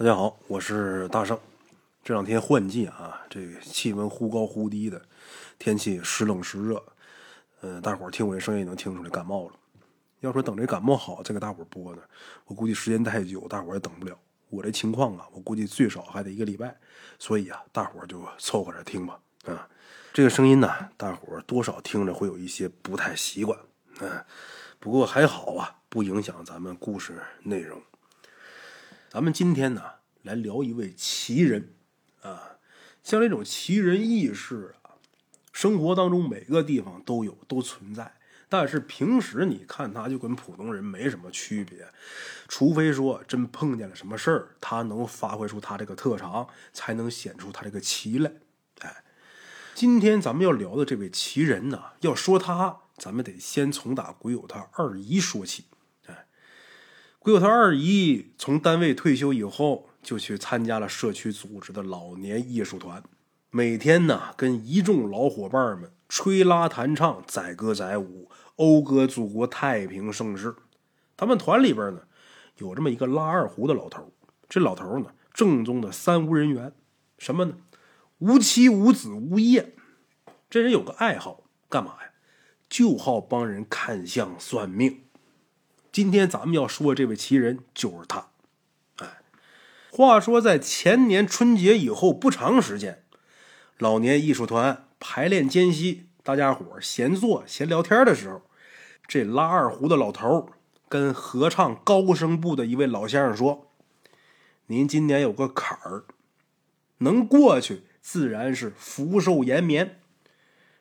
大家好，我是大圣。这两天换季啊，这气温忽高忽低的，天气时冷时热，呃，大伙儿听我这声音也能听出来感冒了。要说等这感冒好再给大伙儿播呢，我估计时间太久，大伙儿也等不了。我这情况啊，我估计最少还得一个礼拜，所以啊，大伙儿就凑合着听吧。啊，这个声音呢，大伙儿多少听着会有一些不太习惯，嗯，不过还好啊，不影响咱们故事内容。咱们今天呢，来聊一位奇人，啊，像这种奇人异事啊，生活当中每个地方都有，都存在。但是平时你看他就跟普通人没什么区别，除非说真碰见了什么事儿，他能发挥出他这个特长，才能显出他这个奇来。哎，今天咱们要聊的这位奇人呢，要说他，咱们得先从打鬼友他二姨说起。鬼友他二姨从单位退休以后，就去参加了社区组织的老年艺术团，每天呢跟一众老伙伴们吹拉弹唱、载歌载舞，讴歌祖国太平盛世。他们团里边呢，有这么一个拉二胡的老头，这老头呢正宗的三无人员，什么呢？无妻无子无业。这人有个爱好，干嘛呀？就好帮人看相算命。今天咱们要说这位奇人就是他，哎，话说在前年春节以后不长时间，老年艺术团排练间隙，大家伙闲坐闲聊天的时候，这拉二胡的老头跟合唱高声部的一位老先生说：“您今年有个坎儿，能过去自然是福寿延绵，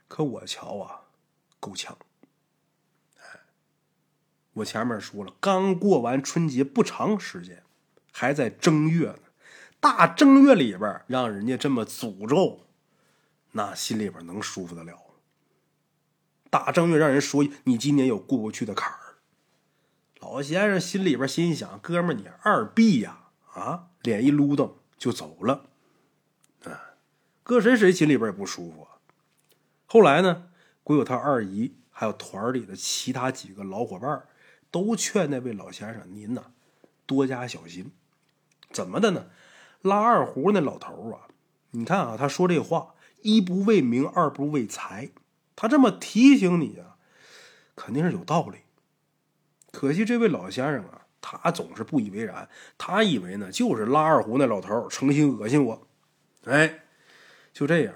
可我瞧啊，够呛。”我前面说了，刚过完春节不长时间，还在正月呢。大正月里边让人家这么诅咒，那心里边能舒服得了？大正月让人说你今年有过不去的坎儿，老先生心里边心想：哥们，你二逼呀！啊，脸一撸噔就走了。啊，搁谁谁心里边也不舒服啊。后来呢，鬼友他二姨还有团里的其他几个老伙伴都劝那位老先生：“您呐，多加小心。怎么的呢？拉二胡那老头啊，你看啊，他说这话，一不为名，二不为财。他这么提醒你啊，肯定是有道理。可惜这位老先生啊，他总是不以为然。他以为呢，就是拉二胡那老头诚心恶心我。哎，就这样，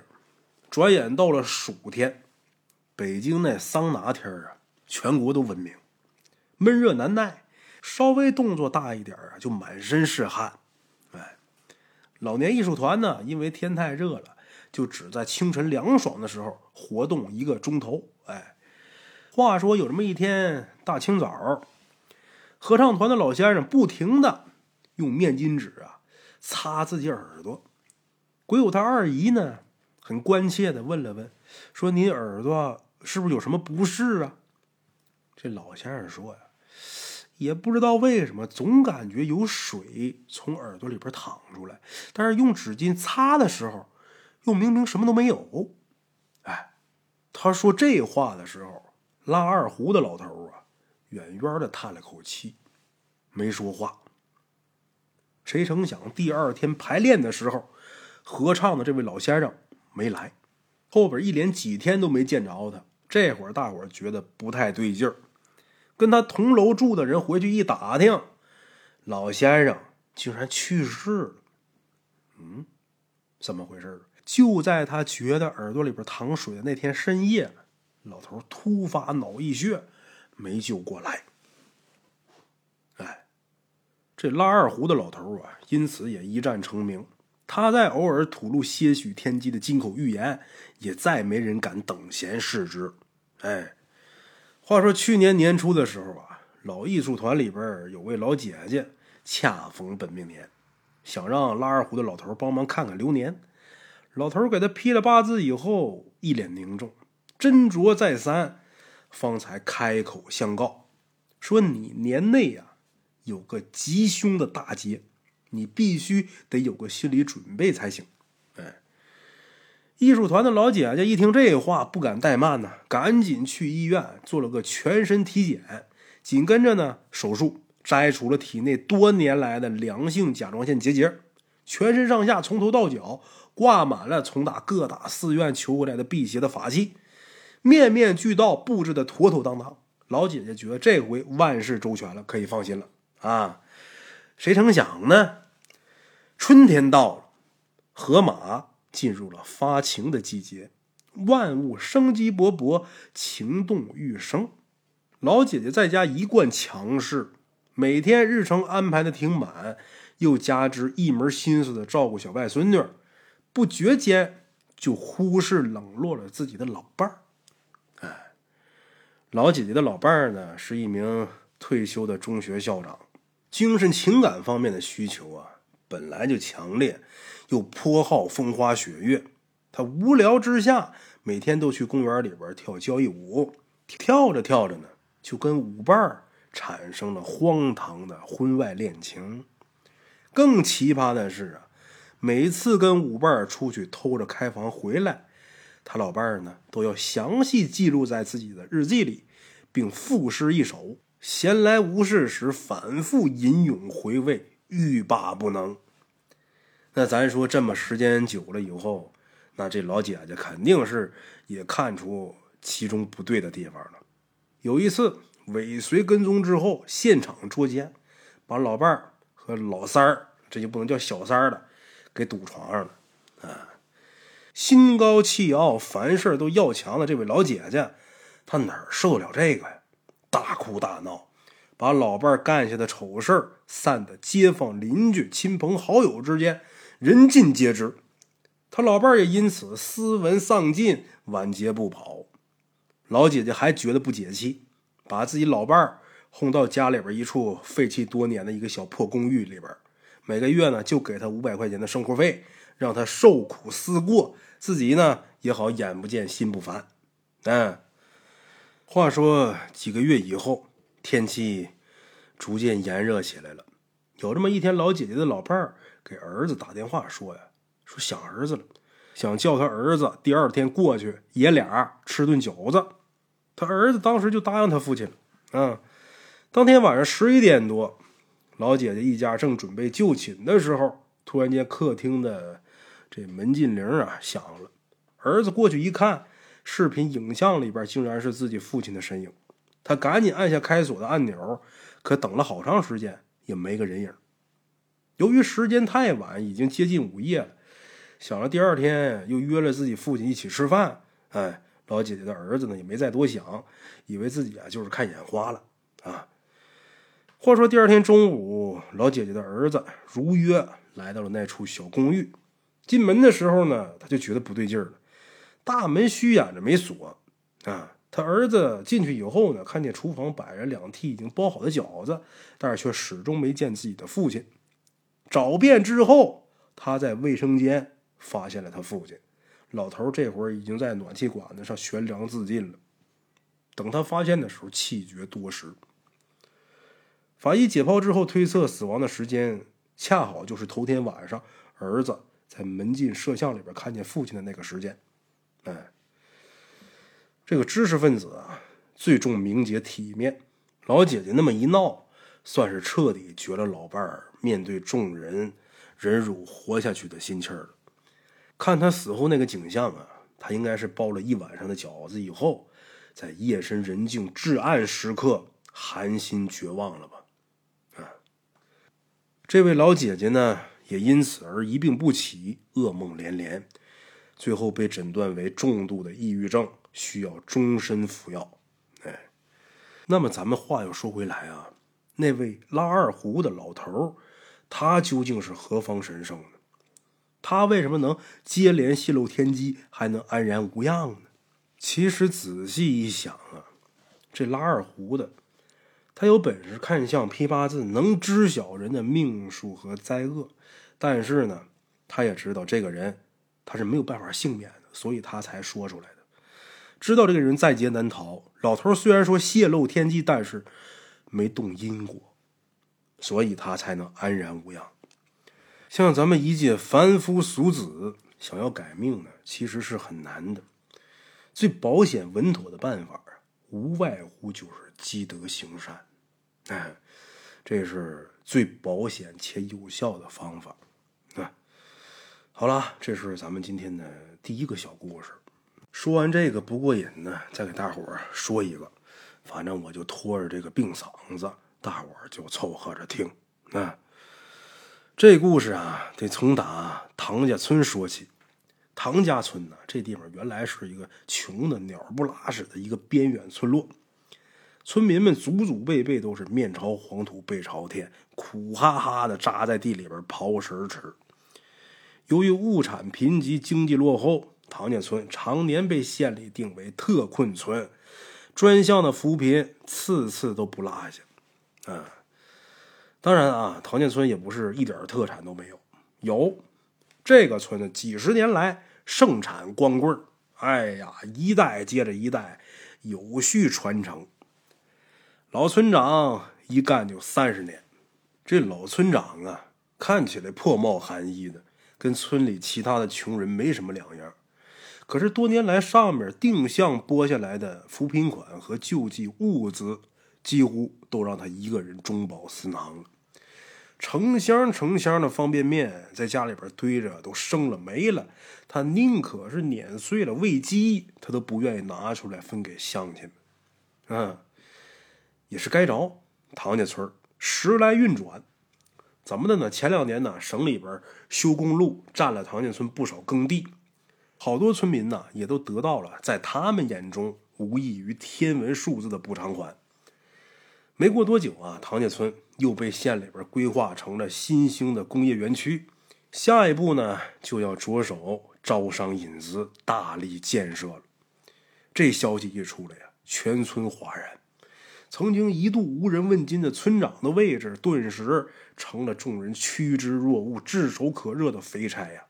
转眼到了暑天，北京那桑拿天啊，全国都闻名。”闷热难耐，稍微动作大一点啊，就满身是汗。哎，老年艺术团呢，因为天太热了，就只在清晨凉爽的时候活动一个钟头。哎，话说有这么一天大清早，合唱团的老先生不停的用面巾纸啊擦自己耳朵。鬼友他二姨呢，很关切的问了问，说：“您耳朵是不是有什么不适啊？”这老先生说呀。也不知道为什么，总感觉有水从耳朵里边淌出来，但是用纸巾擦的时候，又明明什么都没有。哎，他说这话的时候，拉二胡的老头啊，远远的叹了口气，没说话。谁成想第二天排练的时候，合唱的这位老先生没来，后边一连几天都没见着他。这会儿大伙儿觉得不太对劲儿。跟他同楼住的人回去一打听，老先生竟然去世了。嗯，怎么回事？就在他觉得耳朵里边淌水的那天深夜，老头突发脑溢血，没救过来。哎，这拉二胡的老头啊，因此也一战成名。他在偶尔吐露些许天机的金口玉言，也再没人敢等闲视之。哎。话说去年年初的时候啊，老艺术团里边有位老姐姐，恰逢本命年，想让拉二胡的老头帮忙看看流年。老头给他批了八字以后，一脸凝重，斟酌再三，方才开口相告，说：“你年内啊有个吉凶的大劫，你必须得有个心理准备才行。”艺术团的老姐姐一听这话，不敢怠慢呢，赶紧去医院做了个全身体检，紧跟着呢手术摘除了体内多年来的良性甲状腺结节，全身上下从头到脚挂满了从打各大寺院求回来的辟邪的法器，面面俱到，布置的妥妥当当。老姐姐觉得这回万事周全了，可以放心了啊！谁成想呢？春天到了，河马进入了发情的季节，万物生机勃勃，情动欲生。老姐姐在家一贯强势，每天日程安排的挺满，又加之一门心思的照顾小外孙女，不觉间就忽视冷落了自己的老伴儿。哎，老姐姐的老伴儿呢，是一名退休的中学校长，精神情感方面的需求啊。本来就强烈，又颇好风花雪月。他无聊之下，每天都去公园里边跳交谊舞。跳着跳着呢，就跟舞伴产生了荒唐的婚外恋情。更奇葩的是啊，每次跟舞伴出去偷着开房回来，他老伴呢都要详细记录在自己的日记里，并赋诗一首。闲来无事时，反复吟咏回味。欲罢不能。那咱说这么时间久了以后，那这老姐姐肯定是也看出其中不对的地方了。有一次尾随跟踪之后，现场捉奸，把老伴儿和老三儿，这就不能叫小三儿了，给堵床上了。啊，心高气傲，凡事都要强的这位老姐姐，她哪受得了这个呀？大哭大闹。把老伴干下的丑事儿散的街坊邻居、亲朋好友之间，人尽皆知。他老伴也因此斯文丧尽，晚节不保。老姐姐还觉得不解气，把自己老伴儿轰到家里边一处废弃多年的一个小破公寓里边，每个月呢就给他五百块钱的生活费，让他受苦思过，自己呢也好眼不见心不烦。嗯，话说几个月以后。天气逐渐炎热起来了。有这么一天，老姐姐的老伴儿给儿子打电话说呀：“说想儿子了，想叫他儿子第二天过去，爷俩吃顿饺子。”他儿子当时就答应他父亲了。啊，当天晚上十一点多，老姐姐一家正准备就寝的时候，突然间客厅的这门禁铃啊响了。儿子过去一看，视频影像里边竟然是自己父亲的身影。他赶紧按下开锁的按钮，可等了好长时间也没个人影。由于时间太晚，已经接近午夜了，想着第二天又约了自己父亲一起吃饭，哎，老姐姐的儿子呢也没再多想，以为自己啊就是看眼花了啊。话说第二天中午，老姐姐的儿子如约来到了那处小公寓，进门的时候呢，他就觉得不对劲了，大门虚掩着没锁啊。他儿子进去以后呢，看见厨房摆着两屉已经包好的饺子，但是却始终没见自己的父亲。找遍之后，他在卫生间发现了他父亲。老头这会儿已经在暖气管子上悬梁自尽了。等他发现的时候，气绝多时。法医解剖之后推测，死亡的时间恰好就是头天晚上儿子在门禁摄像里边看见父亲的那个时间。哎。这个知识分子啊，最重名节体面。老姐姐那么一闹，算是彻底绝了老伴儿面对众人忍辱活下去的心气儿了。看他死后那个景象啊，他应该是包了一晚上的饺子以后，在夜深人静、至暗时刻寒心绝望了吧？啊，这位老姐姐呢，也因此而一病不起，噩梦连连，最后被诊断为重度的抑郁症。需要终身服药，哎，那么咱们话又说回来啊，那位拉二胡的老头他究竟是何方神圣呢？他为什么能接连泄露天机，还能安然无恙呢？其实仔细一想啊，这拉二胡的，他有本事看相批八字，能知晓人的命数和灾厄，但是呢，他也知道这个人他是没有办法幸免的，所以他才说出来的。知道这个人在劫难逃，老头虽然说泄露天机，但是没动因果，所以他才能安然无恙。像咱们一介凡夫俗子，想要改命呢，其实是很难的。最保险稳妥的办法，无外乎就是积德行善。哎，这是最保险且有效的方法。啊，好了，这是咱们今天的第一个小故事。说完这个不过瘾呢，再给大伙儿说一个，反正我就拖着这个病嗓子，大伙儿就凑合着听。啊，这故事啊，得从打唐家村说起。唐家村呢，这地方原来是一个穷的鸟不拉屎的一个边远村落，村民们祖祖辈辈都是面朝黄土背朝天，苦哈哈的扎在地里边刨食吃。由于物产贫瘠，经济落后，唐家村常年被县里定为特困村，专项的扶贫次次都不落下。啊，当然啊，唐家村也不是一点特产都没有，有。这个村子几十年来盛产光棍哎呀，一代接着一代，有序传承。老村长一干就三十年，这老村长啊，看起来破帽寒衣的，跟村里其他的穷人没什么两样。可是多年来，上面定向拨下来的扶贫款和救济物资，几乎都让他一个人中饱私囊了。成箱成箱的方便面在家里边堆着，都生了没了。他宁可是碾碎了喂鸡，他都不愿意拿出来分给乡亲们。嗯，也是该着。唐家村时来运转，怎么的呢？前两年呢，省里边修公路，占了唐家村不少耕地，好多村民呢也都得到了在他们眼中无异于天文数字的补偿款。没过多久啊，唐家村又被县里边规划成了新兴的工业园区，下一步呢就要着手招商引资，大力建设了。这消息一出来呀，全村哗然。曾经一度无人问津的村长的位置，顿时成了众人趋之若鹜、炙手可热的肥差呀。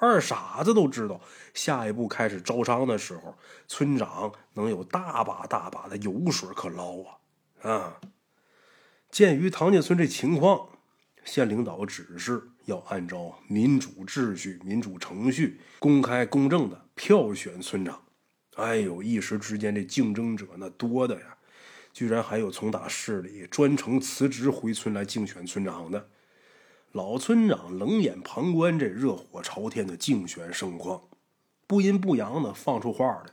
二傻子都知道，下一步开始招商的时候，村长能有大把大把的油水可捞啊。啊！鉴于唐家村这情况，县领导指示要按照民主秩序、民主程序，公开公正的票选村长。哎呦，一时之间这竞争者那多的呀，居然还有从打市里专程辞职回村来竞选村长的。老村长冷眼旁观这热火朝天的竞选盛况，不阴不阳的放出话来：“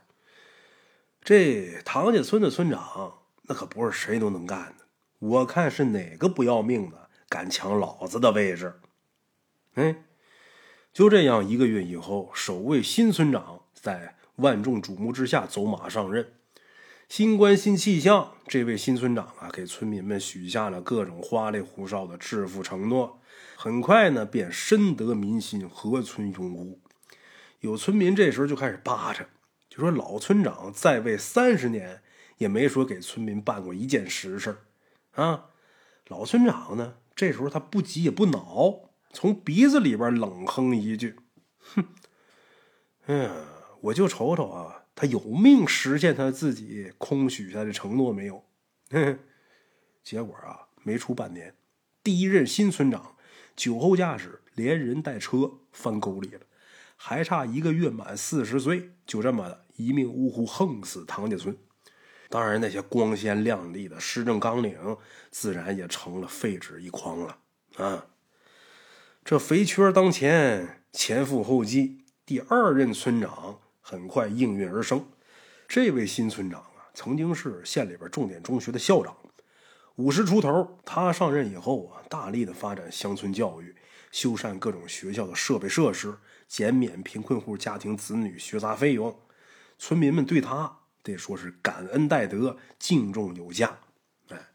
这唐家村的村长。”那可不是谁都能干的，我看是哪个不要命的敢抢老子的位置？哎，就这样，一个月以后，首位新村长在万众瞩目之下走马上任。新官新气象，这位新村长啊，给村民们许下了各种花里胡哨的致富承诺，很快呢，便深得民心，合村拥护。有村民这时候就开始扒着，就说老村长在位三十年。也没说给村民办过一件实事啊！老村长呢，这时候他不急也不恼，从鼻子里边冷哼一句：“哼，哎呀，我就瞅瞅啊，他有命实现他自己空许下的承诺没有？”结果啊，没出半年，第一任新村长酒后驾驶，连人带车翻沟里了，还差一个月满四十岁，就这么的一命呜呼，横死唐家村。当然，那些光鲜亮丽的施政纲领，自然也成了废纸一筐了啊！这肥缺当前，前赴后继，第二任村长很快应运而生。这位新村长啊，曾经是县里边重点中学的校长，五十出头。他上任以后啊，大力的发展乡村教育，修缮各种学校的设备设施，减免贫困户家庭子女学杂费用，村民们对他。得说是感恩戴德，敬重有加。哎，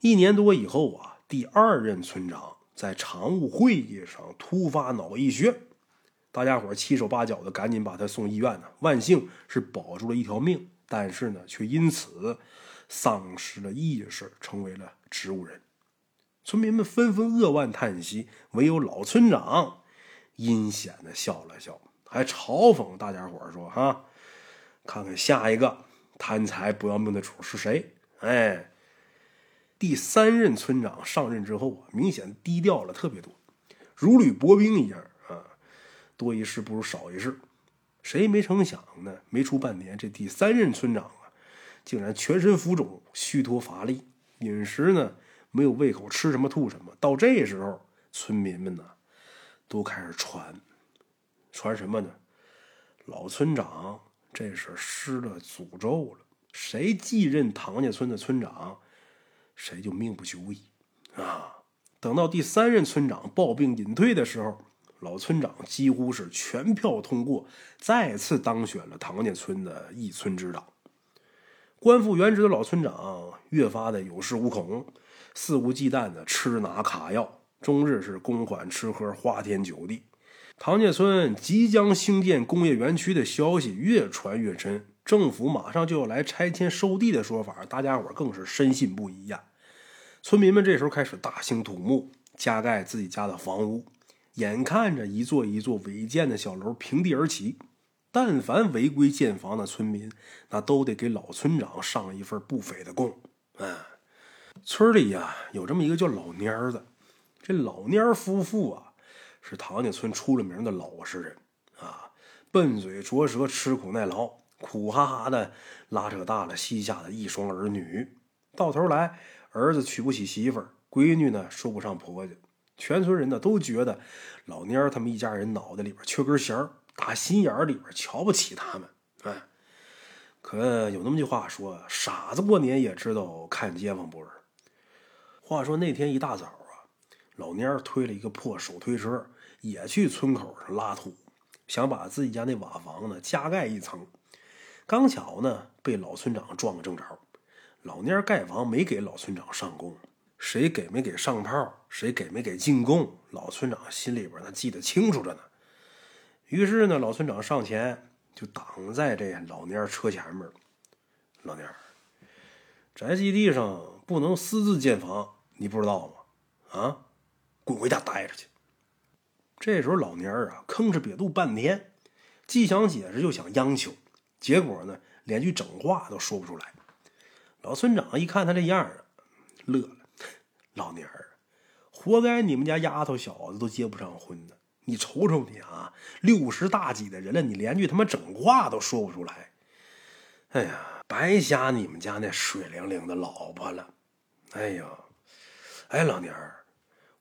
一年多以后啊，第二任村长在常务会议上突发脑溢血，大家伙七手八脚的赶紧把他送医院呢。万幸是保住了一条命，但是呢，却因此丧失了意识，成为了植物人。村民们纷纷扼腕叹息，唯有老村长阴险的笑了笑，还嘲讽大家伙说：“哈。”看看下一个贪财不要命的主是谁？哎，第三任村长上任之后啊，明显低调了特别多，如履薄冰一样啊，多一事不如少一事。谁没成想呢？没出半年，这第三任村长，竟然全身浮肿、虚脱乏力，饮食呢没有胃口，吃什么吐什么。到这时候，村民们呢，都开始传，传什么呢？老村长这是施了诅咒了，谁继任唐家村的村长，谁就命不久矣啊！等到第三任村长抱病隐退的时候，老村长几乎是全票通过，再次当选了唐家村的一村之长。官复原职的老村长越发的有恃无恐，肆无忌惮的吃拿卡要，终日是公款吃喝，花天酒地。唐家村即将兴建工业园区的消息越传越深，政府马上就要来拆迁收地的说法，大家伙更是深信不疑呀。村民们这时候开始大兴土木，加盖自己家的房屋，眼看着一座一座违建的小楼平地而起。但凡违规建房的村民，那都得给老村长上一份不菲的供。嗯，村里呀有这么一个叫老蔫儿的，这老蔫儿夫妇啊，是唐家村出了名的老实人啊，笨嘴拙舌，吃苦耐劳，苦哈哈的拉扯大了膝下的一双儿女。到头来，儿子娶不起媳妇儿，闺女呢说不上婆家，全村人呢都觉得老蔫儿他们一家人脑袋里边缺根弦儿。打心眼里边瞧不起他们，哎，可有那么句话说：“傻子过年也知道看街坊不是。”话说那天一大早啊，老蔫儿推了一个破手推车，也去村口上拉土，想把自己家那瓦房呢加盖一层。刚巧呢被老村长撞个正着。老蔫儿盖房没给老村长上供，谁给没给上炮，谁给没给进贡，老村长心里边那记得清楚着呢。于是呢，老村长上前就挡在这老蔫车前面。老蔫宅基地上不能私自建房，你不知道吗？啊，滚回家待着去！这时候老蔫啊，吭哧瘪肚半天，既想解释又想央求，结果呢，连句整话都说不出来。老村长一看他这样乐了：“ 老蔫儿，活该你们家丫头小子都结不上婚呢。”你瞅瞅你啊，六十大几的人了，你连句他妈整话都说不出来。哎呀，白瞎你们家那水灵灵的老婆了。哎呀，哎老娘儿，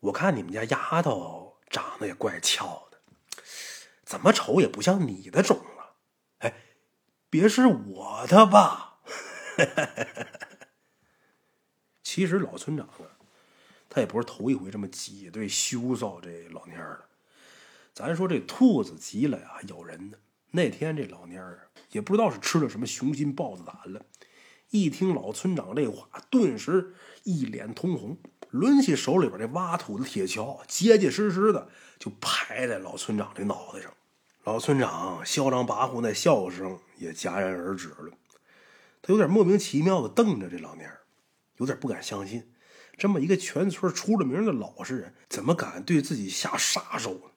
我看你们家丫头长得也怪俏的，怎么瞅也不像你的种啊。哎，别是我的吧？其实老村长啊，他也不是头一回这么挤兑羞臊这老蔫儿了。咱说这兔子急了呀，咬人呢。那天这老蔫儿也不知道是吃了什么雄心豹子胆了，一听老村长这话，顿时一脸通红，抡起手里边这挖土的铁锹，结结实实的就拍在老村长这脑袋上。老村长嚣张跋扈那笑声也戛然而止了，他有点莫名其妙的瞪着这老蔫儿，有点不敢相信，这么一个全村出了名的老实人，怎么敢对自己下杀手呢？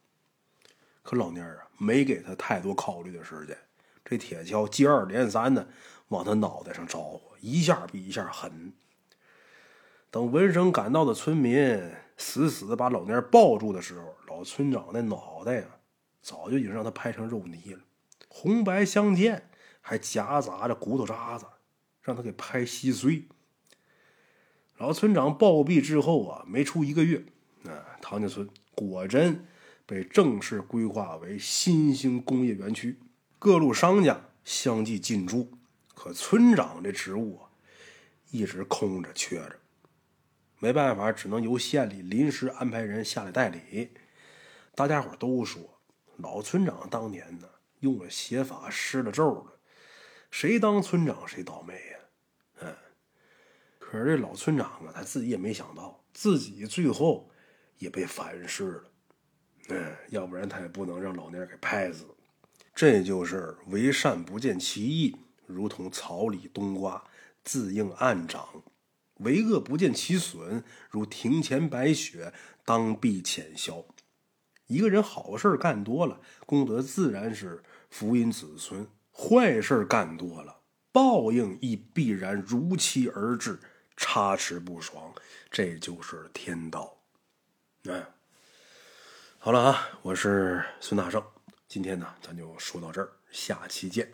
可老蔫儿啊，没给他太多考虑的时间，这铁锹接二连三的往他脑袋上招呼，一下比一下狠。等闻声赶到的村民死死的把老蔫儿抱住的时候，老村长那脑袋呀，早就已经让他拍成肉泥了，红白相间，还夹杂着骨头渣子，让他给拍稀碎。老村长暴毙之后啊，没出一个月，啊，唐家村果真。被正式规划为新兴工业园区，各路商家相继进驻，可村长这职务啊，一直空着缺着，没办法，只能由县里临时安排人下来代理。大家伙都说，老村长当年呢用了邪法施了咒了，谁当村长谁倒霉呀？嗯，可是这老村长啊，他自己也没想到，自己最后也被反噬了。嗯，要不然他也不能让老蔫给拍死。这就是为善不见其益，如同草里冬瓜，自应暗长；为恶不见其损，如庭前白雪，当必浅消。一个人好事干多了，功德自然是福荫子孙；坏事干多了，报应亦必然如期而至，差池不爽。这就是天道。哎。好了啊，我是孙大圣，今天呢，咱就说到这儿，下期见。